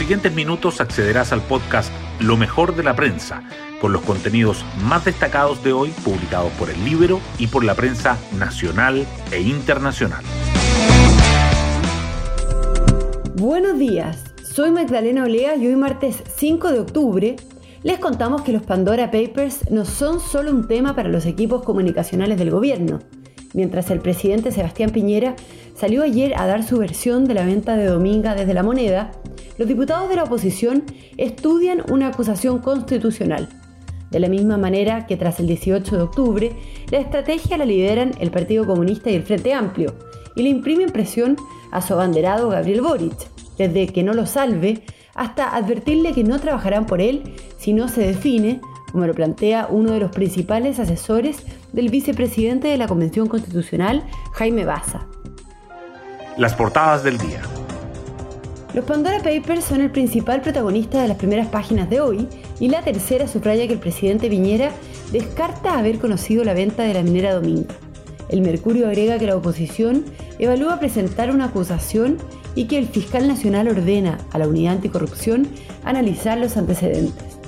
siguientes minutos accederás al podcast Lo mejor de la prensa, con los contenidos más destacados de hoy publicados por el libro y por la prensa nacional e internacional. Buenos días, soy Magdalena Olea y hoy martes 5 de octubre les contamos que los Pandora Papers no son solo un tema para los equipos comunicacionales del gobierno. Mientras el presidente Sebastián Piñera salió ayer a dar su versión de la venta de Dominga desde la moneda, los diputados de la oposición estudian una acusación constitucional. De la misma manera que tras el 18 de octubre, la estrategia la lideran el Partido Comunista y el Frente Amplio, y le imprimen presión a su abanderado Gabriel Boric, desde que no lo salve hasta advertirle que no trabajarán por él si no se define, como lo plantea uno de los principales asesores del vicepresidente de la Convención Constitucional, Jaime Baza. Las portadas del día. Los Pandora Papers son el principal protagonista de las primeras páginas de hoy y la tercera subraya que el presidente Viñera descarta haber conocido la venta de la minera Dominga. El Mercurio agrega que la oposición evalúa presentar una acusación y que el fiscal nacional ordena a la unidad anticorrupción analizar los antecedentes.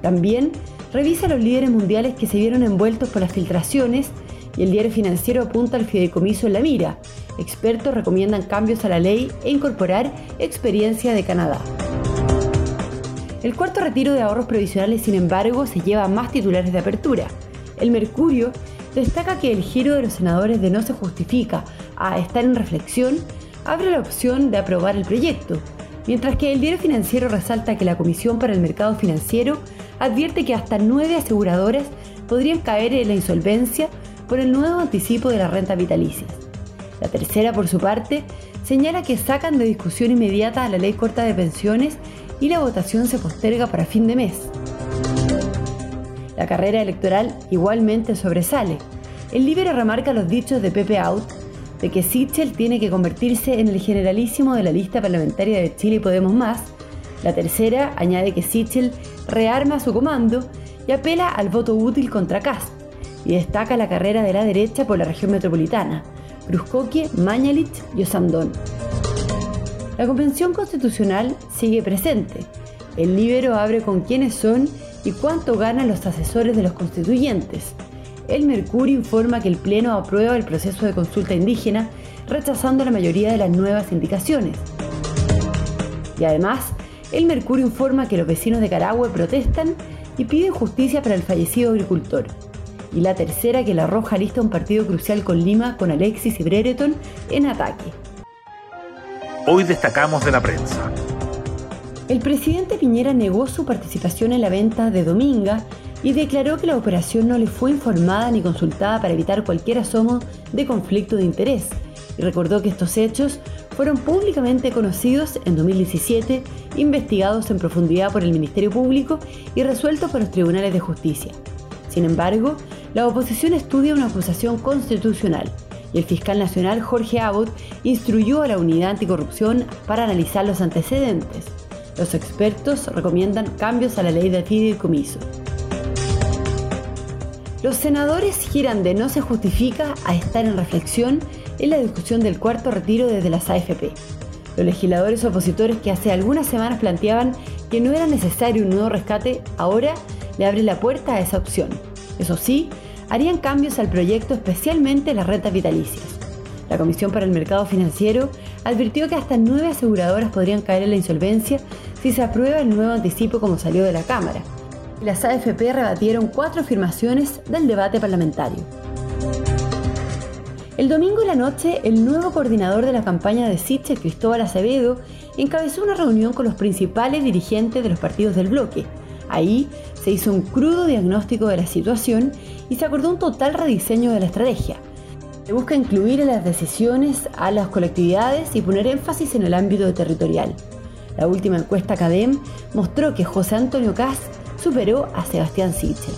También revisa los líderes mundiales que se vieron envueltos por las filtraciones y el diario financiero apunta al fideicomiso en la mira. Expertos recomiendan cambios a la ley e incorporar experiencia de Canadá. El cuarto retiro de ahorros provisionales, sin embargo, se lleva más titulares de apertura. El Mercurio destaca que el giro de los senadores de no se justifica a estar en reflexión abre la opción de aprobar el proyecto, mientras que el diario financiero resalta que la Comisión para el Mercado Financiero advierte que hasta nueve aseguradoras podrían caer en la insolvencia por el nuevo anticipo de la renta vitalicia. La tercera, por su parte, señala que sacan de discusión inmediata a la ley corta de pensiones y la votación se posterga para fin de mes. La carrera electoral igualmente sobresale. El libro remarca los dichos de Pepe Out de que Sichel tiene que convertirse en el generalísimo de la lista parlamentaria de Chile y Podemos Más. La tercera añade que Sichel rearma su comando y apela al voto útil contra Cast y destaca la carrera de la derecha por la región metropolitana, Bruscoque, Mañalich y Osandón. La Convención Constitucional sigue presente. El libro abre con quiénes son y cuánto ganan los asesores de los constituyentes el Mercurio informa que el Pleno aprueba el proceso de consulta indígena, rechazando la mayoría de las nuevas indicaciones. Y además, el Mercurio informa que los vecinos de Carahue protestan y piden justicia para el fallecido agricultor. Y la tercera que la Roja lista un partido crucial con Lima con Alexis y Brereton en ataque. Hoy destacamos de la prensa. El presidente Piñera negó su participación en la venta de Dominga y declaró que la operación no le fue informada ni consultada para evitar cualquier asomo de conflicto de interés y recordó que estos hechos fueron públicamente conocidos en 2017, investigados en profundidad por el Ministerio Público y resueltos por los tribunales de justicia. Sin embargo, la oposición estudia una acusación constitucional y el fiscal nacional Jorge Abbott instruyó a la unidad anticorrupción para analizar los antecedentes. Los expertos recomiendan cambios a la ley de fideicomiso. Los senadores giran de no se justifica a estar en reflexión en la discusión del cuarto retiro desde las AFP. Los legisladores opositores que hace algunas semanas planteaban que no era necesario un nuevo rescate, ahora le abren la puerta a esa opción. Eso sí, harían cambios al proyecto, especialmente las rentas vitalicias. La Comisión para el Mercado Financiero advirtió que hasta nueve aseguradoras podrían caer en la insolvencia si se aprueba el nuevo anticipo como salió de la Cámara las AFP rebatieron cuatro afirmaciones del debate parlamentario. El domingo en la noche, el nuevo coordinador de la campaña de Siche, Cristóbal Acevedo, encabezó una reunión con los principales dirigentes de los partidos del bloque. Ahí se hizo un crudo diagnóstico de la situación y se acordó un total rediseño de la estrategia. Se busca incluir en las decisiones a las colectividades y poner énfasis en el ámbito territorial. La última encuesta CADEM mostró que José Antonio Caz superó a Sebastián Sichel.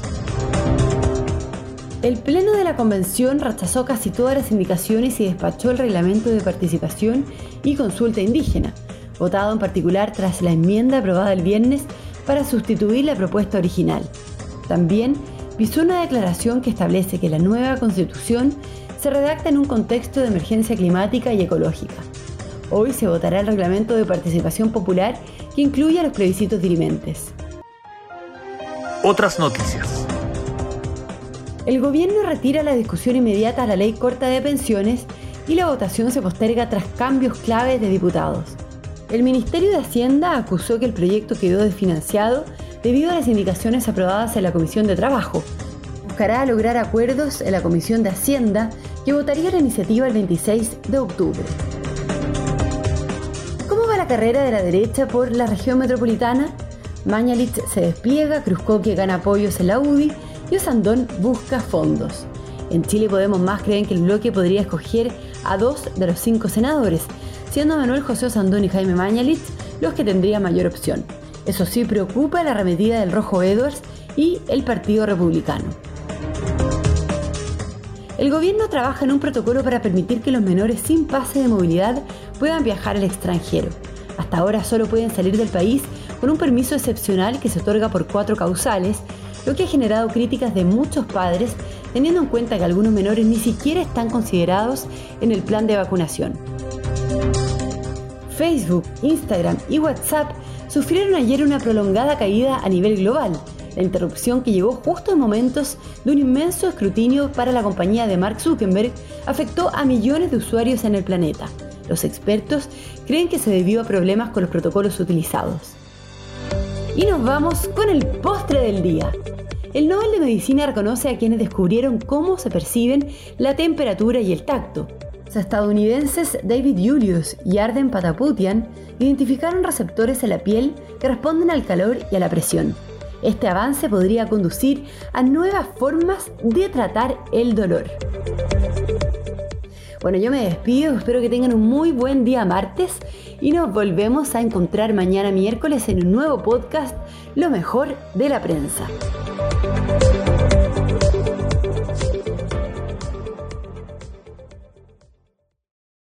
El Pleno de la Convención rechazó casi todas las indicaciones y despachó el reglamento de participación y consulta indígena, votado en particular tras la enmienda aprobada el viernes para sustituir la propuesta original. También visó una declaración que establece que la nueva constitución se redacta en un contexto de emergencia climática y ecológica. Hoy se votará el reglamento de participación popular que incluye a los plebiscitos dirimentes. Otras noticias. El gobierno retira la discusión inmediata a la ley corta de pensiones y la votación se posterga tras cambios claves de diputados. El Ministerio de Hacienda acusó que el proyecto quedó desfinanciado debido a las indicaciones aprobadas en la Comisión de Trabajo. Buscará lograr acuerdos en la Comisión de Hacienda que votaría la iniciativa el 26 de octubre. ¿Cómo va la carrera de la derecha por la región metropolitana? Mañalich se despliega, Cruzcoque gana apoyos en la UDI y Osandón busca fondos. En Chile Podemos Más creen que el bloque podría escoger a dos de los cinco senadores, siendo Manuel José Osandón y Jaime Mañalich los que tendrían mayor opción. Eso sí preocupa la arremetida del Rojo Edwards y el Partido Republicano. El gobierno trabaja en un protocolo para permitir que los menores sin pase de movilidad puedan viajar al extranjero. Hasta ahora solo pueden salir del país con un permiso excepcional que se otorga por cuatro causales, lo que ha generado críticas de muchos padres teniendo en cuenta que algunos menores ni siquiera están considerados en el plan de vacunación. Facebook, Instagram y WhatsApp sufrieron ayer una prolongada caída a nivel global, la interrupción que llegó justo en momentos de un inmenso escrutinio para la compañía de Mark Zuckerberg afectó a millones de usuarios en el planeta. Los expertos creen que se debió a problemas con los protocolos utilizados. Y nos vamos con el postre del día. El Nobel de Medicina reconoce a quienes descubrieron cómo se perciben la temperatura y el tacto. Los estadounidenses David Julius y Arden Pataputian identificaron receptores en la piel que responden al calor y a la presión. Este avance podría conducir a nuevas formas de tratar el dolor. Bueno, yo me despido, espero que tengan un muy buen día martes y nos volvemos a encontrar mañana miércoles en un nuevo podcast, Lo mejor de la prensa.